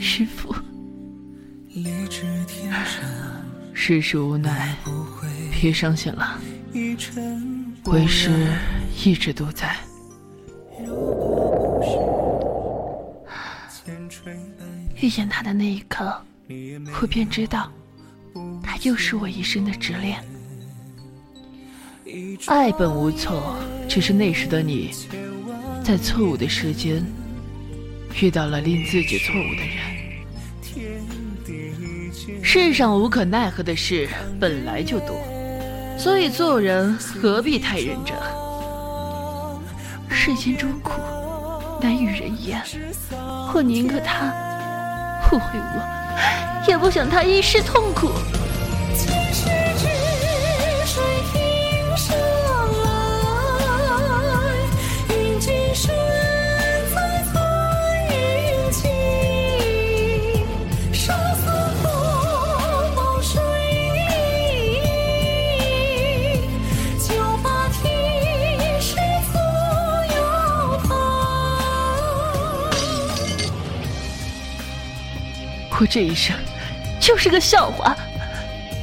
师傅，世事无奈，别伤心了。为师一直都在。遇见他的那一刻，我便知道，他又是我一生的执念。爱本无错，只是那时的你，在错误的时间，遇到了令自己错误的人。世上无可奈何的事本来就多，所以做人何必太认真？世间中苦，难与人言，我宁可他。误会我，也不想他一世痛苦。我这一生就是个笑话，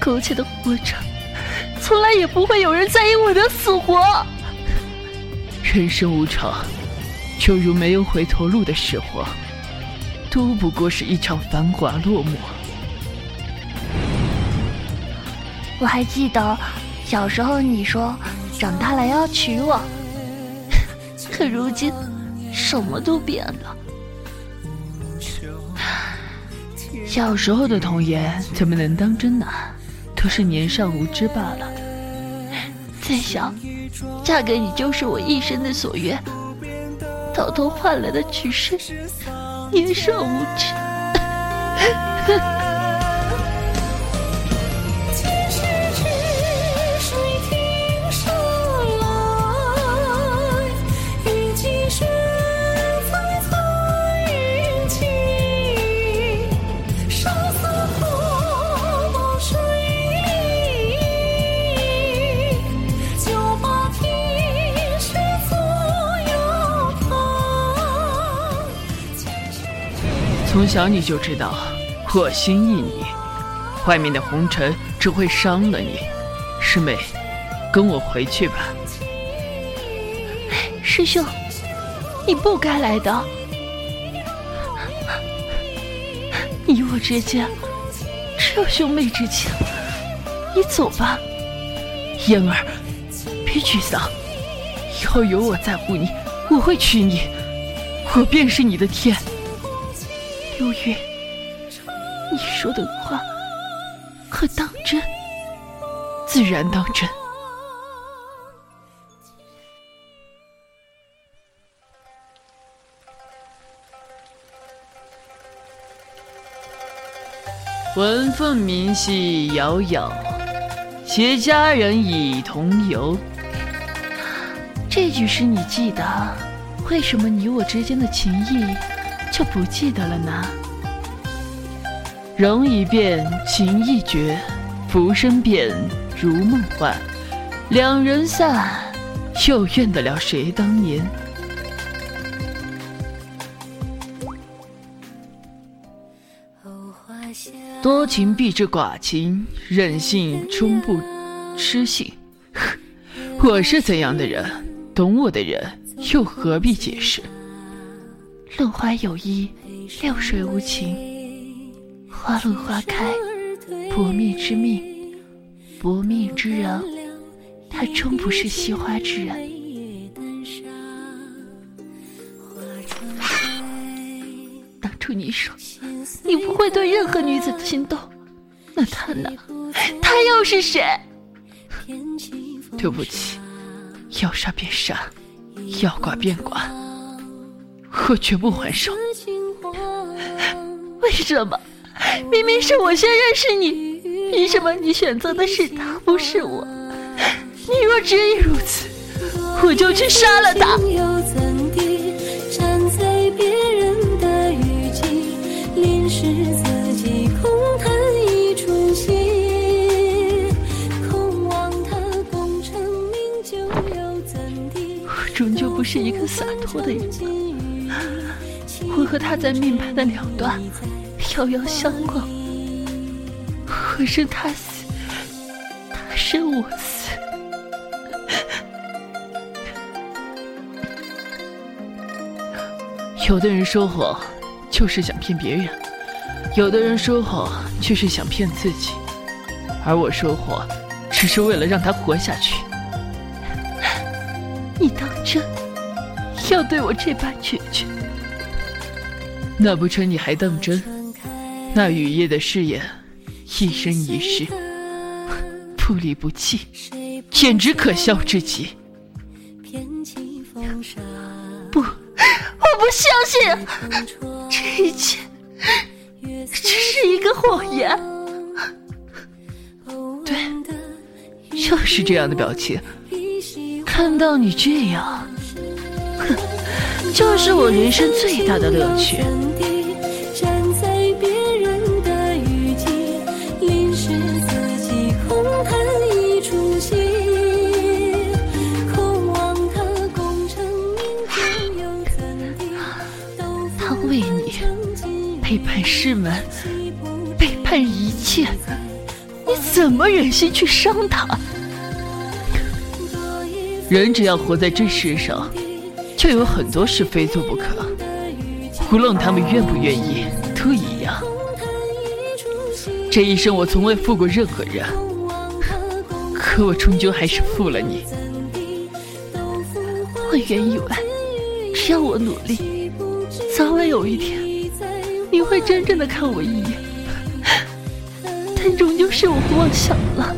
苟且的活着，从来也不会有人在意我的死活。人生无常，就如没有回头路的时候，都不过是一场繁华落寞。我还记得小时候你说长大了要娶我，可如今什么都变了。小时候的童言怎么能当真呢？都是年少无知罢了。再想，嫁给你就是我一生的所愿，到头换来的只是年少无知。从小你就知道我心意你，外面的红尘只会伤了你。师妹，跟我回去吧。师兄，你不该来的。你我之间只有兄妹之情，你走吧。嫣儿，别沮丧，以后有我在乎你，我会娶你，我便是你的天。流云，你说的话可当真？自然当真。闻凤鸣兮杳杳，携佳人以同游。这句诗你记得？为什么你我之间的情谊？就不记得了呢。容易变，情易绝，浮生变，如梦幻。两人散，又怨得了谁当年？多情必致寡情，任性终不失信。我是怎样的人，懂我的人又何必解释？论花有意，流水无情。花落花开，薄命之命，薄命之人，他终不是惜花之人。当初你说你不会对任何女子心动，那他呢？他又是谁？对不起，要杀便杀，要剐便剐。我绝不还手。为什么？明明是我先认识你，凭什么你选择的是他，不是我？你若执意如此，我就去杀了他。我终究不是一个洒脱的人。和他在命盘的两端遥遥相望。我生他死，他生我死。有的人说谎，就是想骗别人；有的人说谎，却是想骗自己。而我说谎，只是为了让他活下去。你当真要对我这般决绝？那不成，你还当真？那雨夜的誓言，一生一世，不离不弃，简直可笑至极。不，我不相信，这一切只是一个谎言。对，就是这样的表情。看到你这样，哼，就是我人生最大的乐趣。切，你怎么忍心去伤他？人只要活在这世上，就有很多事非做不可。无论他们愿不愿意，都一样。这一生我从未负过任何人，可我终究还是负了你。我原以为，只要我努力，早晚有一天，你会真正的看我一眼。但终究是我妄想了。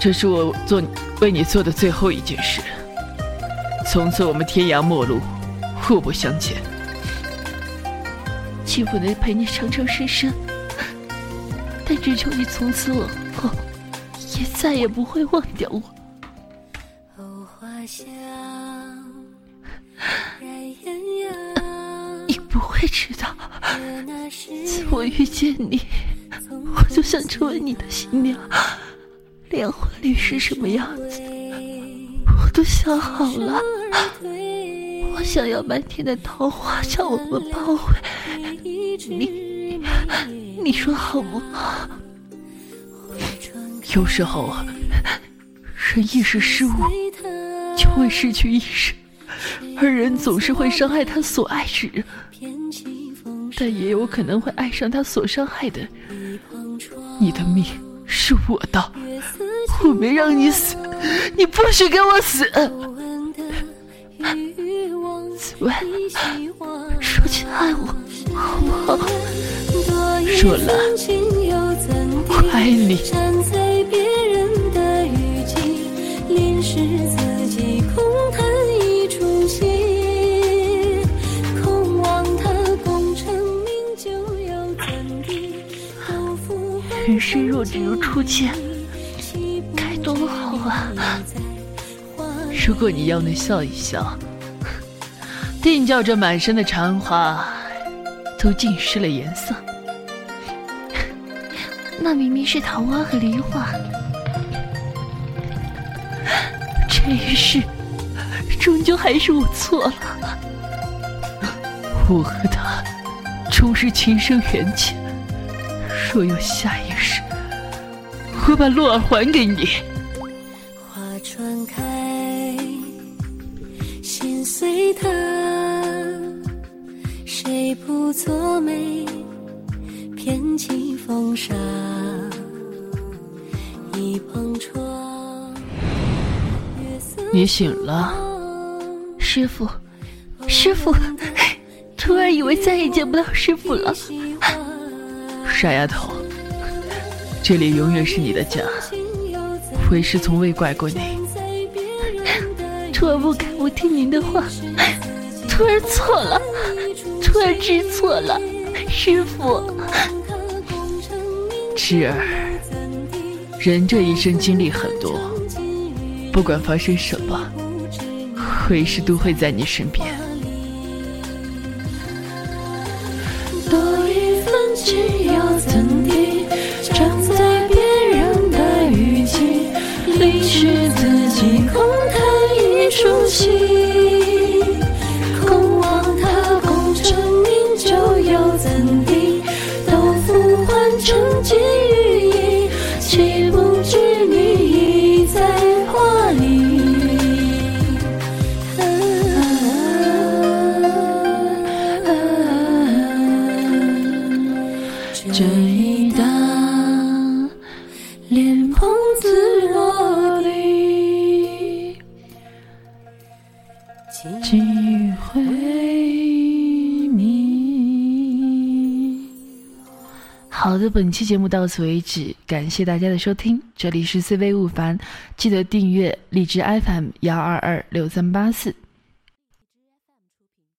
这是我做为你做的最后一件事。从此我们天涯陌路，互不相欠。既不能陪你长长生生，但只求你从此往后也再也不会忘掉我。知道，自我遇见你，我就想成为你的新娘。连婚礼是什么样子，我都想好了。我想要满天的桃花将我们包围，你，你说好不好？有时候，人一时失误，就会失去一生，而人总是会伤害他所爱之人，但也有可能会爱上他所伤害的。你的命是我的。我没让你死，你不许给我死！紫薇，说句爱我，好不好？若兰，我爱你。人生若只如初见。该多好啊！如果你要能笑一笑，定叫这满身的残花都浸湿了颜色。那明明是桃花和梨花。这一世，终究还是我错了。我和他终是情深缘浅。若有下一世，我把洛儿还给你。花船开，心随它，谁不作美，偏起风沙。一旁窗，你醒了，师傅，师傅，徒儿以为再也见不到师傅了。傻丫头，这里永远是你的家，为师从未怪过你。徒儿不该不听您的话，徒儿错了。徒儿知错了，师傅。侄儿，人这一生经历很多，不管发生什么，为师都会在你身边。多一份情是自己空弹一出戏。几回明。好的，本期节目到此为止，感谢大家的收听，这里是 CV 勿凡，记得订阅荔枝 FM 幺二二六三八四。